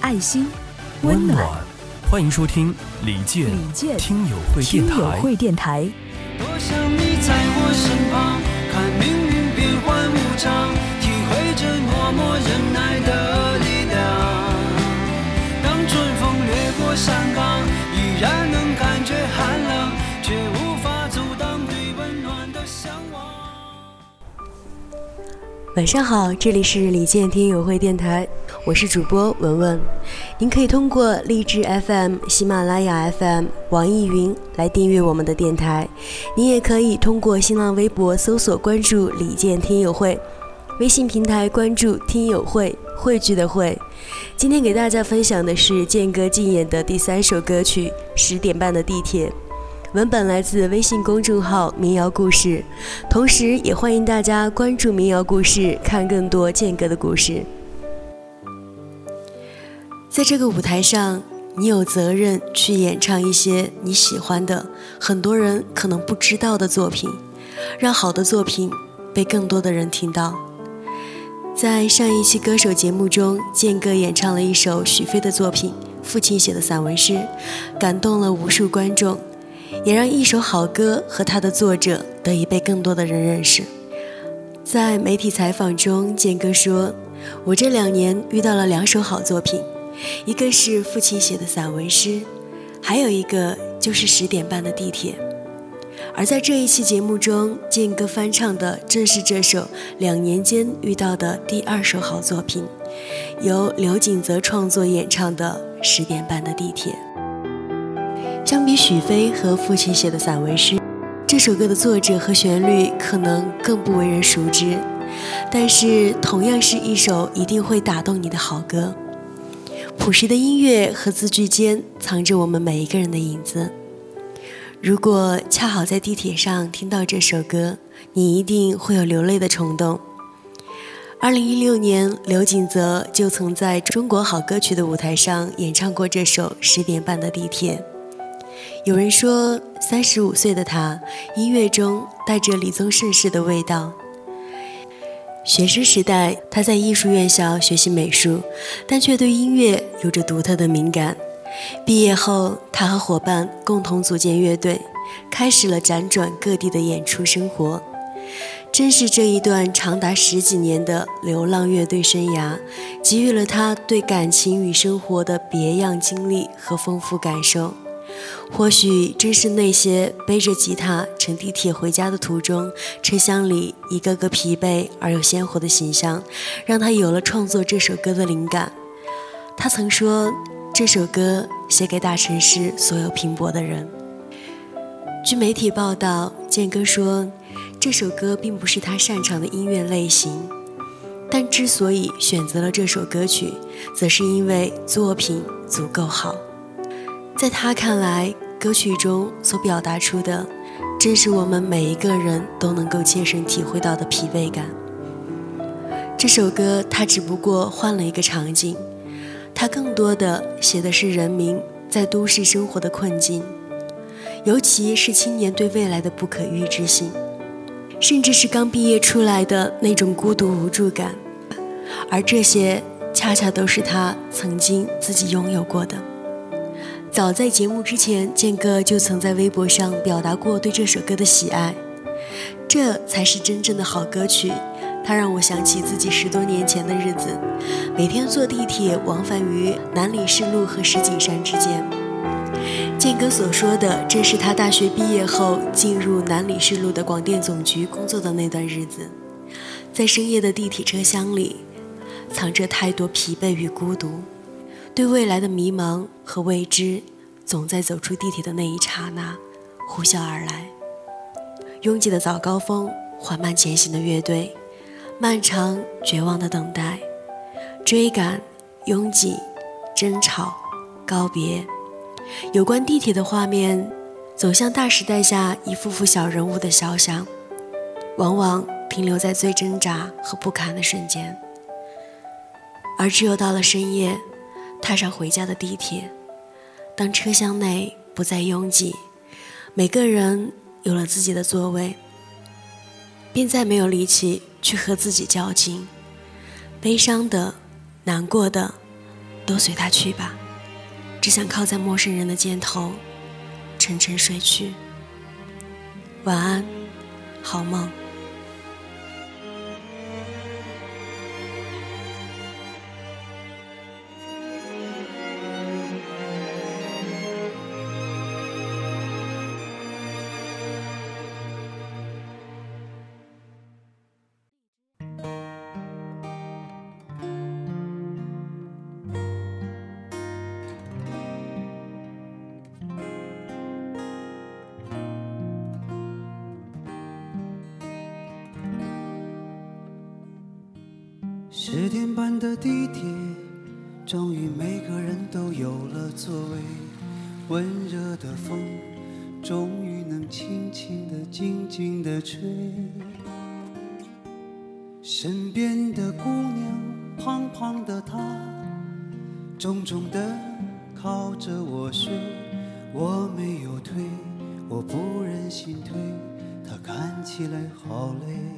爱心，温暖。欢迎收听李健李健听友会电台。友会电台。多想你在我身旁，看命运变幻无常，晚上好，这里是李健听友会电台，我是主播文文。您可以通过荔枝 FM、喜马拉雅 FM、网易云来订阅我们的电台。您也可以通过新浪微博搜索关注李健听友会，微信平台关注听友会汇聚的汇。今天给大家分享的是健哥竞演的第三首歌曲《十点半的地铁》。文本来自微信公众号“民谣故事”，同时也欢迎大家关注“民谣故事”，看更多健哥的故事。在这个舞台上，你有责任去演唱一些你喜欢的、很多人可能不知道的作品，让好的作品被更多的人听到。在上一期歌手节目中，健哥演唱了一首许飞的作品《父亲写的散文诗》，感动了无数观众。也让一首好歌和它的作者得以被更多的人认识。在媒体采访中，健哥说：“我这两年遇到了两首好作品，一个是父亲写的散文诗，还有一个就是十点半的地铁。”而在这一期节目中，健哥翻唱的正是这首两年间遇到的第二首好作品，由刘锦泽创作演唱的《十点半的地铁》。相比许飞和父亲写的散文诗，这首歌的作者和旋律可能更不为人熟知，但是同样是一首一定会打动你的好歌。朴实的音乐和字句间藏着我们每一个人的影子。如果恰好在地铁上听到这首歌，你一定会有流泪的冲动。二零一六年，刘锦泽就曾在中国好歌曲的舞台上演唱过这首《十点半的地铁》。有人说，三十五岁的他，音乐中带着李宗盛式的味道。学生时代，他在艺术院校学习美术，但却对音乐有着独特的敏感。毕业后，他和伙伴共同组建乐队，开始了辗转各地的演出生活。正是这一段长达十几年的流浪乐队生涯，给予了他对感情与生活的别样经历和丰富感受。或许正是那些背着吉他乘地铁回家的途中，车厢里一个个疲惫而又鲜活的形象，让他有了创作这首歌的灵感。他曾说，这首歌写给大城市所有拼搏的人。据媒体报道，健哥说，这首歌并不是他擅长的音乐类型，但之所以选择了这首歌曲，则是因为作品足够好。在他看来，歌曲中所表达出的，正是我们每一个人都能够切身体会到的疲惫感。这首歌，它只不过换了一个场景，它更多的写的是人民在都市生活的困境，尤其是青年对未来的不可预知性，甚至是刚毕业出来的那种孤独无助感，而这些恰恰都是他曾经自己拥有过的。早在节目之前，健哥就曾在微博上表达过对这首歌的喜爱。这才是真正的好歌曲，它让我想起自己十多年前的日子，每天坐地铁往返于南礼士路和石景山之间。健哥所说的，正是他大学毕业后进入南礼士路的广电总局工作的那段日子，在深夜的地铁车厢里，藏着太多疲惫与孤独。对未来的迷茫和未知，总在走出地铁的那一刹那呼啸而来。拥挤的早高峰，缓慢前行的乐队，漫长绝望的等待，追赶、拥挤、争吵、告别。有关地铁的画面，走向大时代下一幅幅小人物的肖像，往往停留在最挣扎和不堪的瞬间。而只有到了深夜，踏上回家的地铁，当车厢内不再拥挤，每个人有了自己的座位，便再没有力气去和自己较劲。悲伤的、难过的，都随他去吧。只想靠在陌生人的肩头，沉沉睡去。晚安，好梦。十点半的地铁，终于每个人都有了座位。温热的风，终于能轻轻地、静静地吹。身边的姑娘，胖胖的她，重重地靠着我睡。我没有推，我不忍心推，她看起来好累。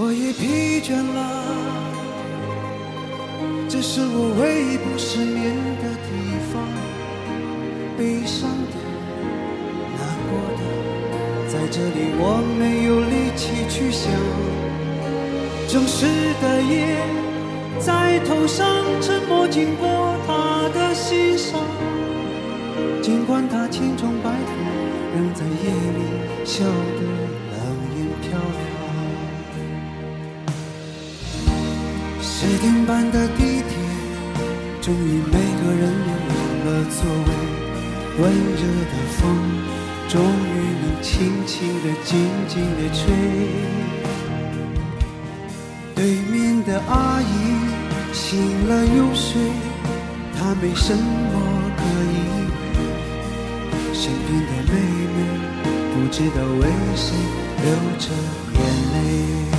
我也疲倦了，这是我唯一不失眠的地方。悲伤的、难过的，在这里我没有力气去想。正式的夜在头上，沉默经过他的心上。尽管他千疮百孔，仍在夜里笑得十点半的地铁，终于每个人都有了座位。温热的风，终于能轻轻地、静静地吹。对面的阿姨醒了又睡，她没什么可以为。身边的妹妹不知道为谁流着眼泪。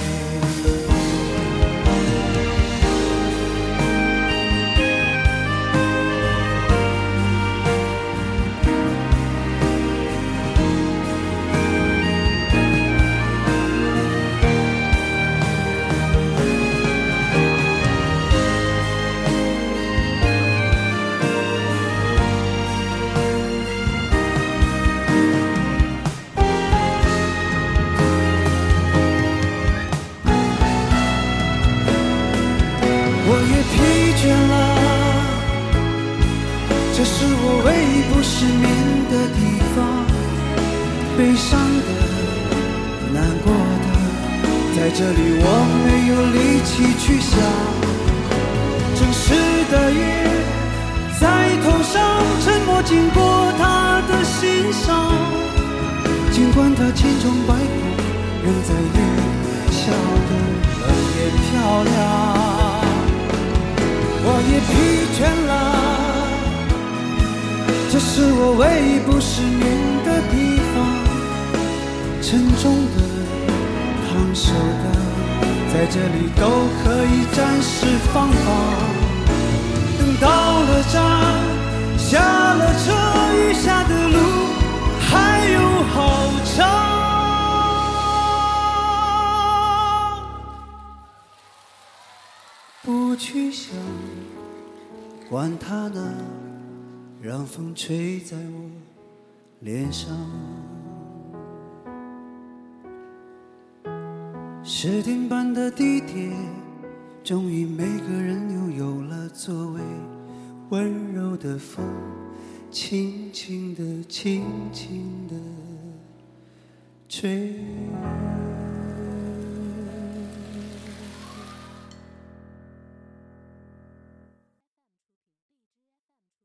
疲倦了，这是我唯一不失眠的地方。悲伤的、难过的，在这里我没有力气去想。城市的夜在头上，沉默经过他的心上。尽管他千疮百孔，仍在夜里笑得冷眼漂亮。我也疲倦了，这是我唯一不失眠的地方。沉重的、烫手的，在这里都可以暂时放放。等到了站，下了车，余下的路还有好长。去想，管他呢，让风吹在我脸上。十点半的地铁，终于每个人又有了座位，温柔的风，轻轻地，轻轻地吹。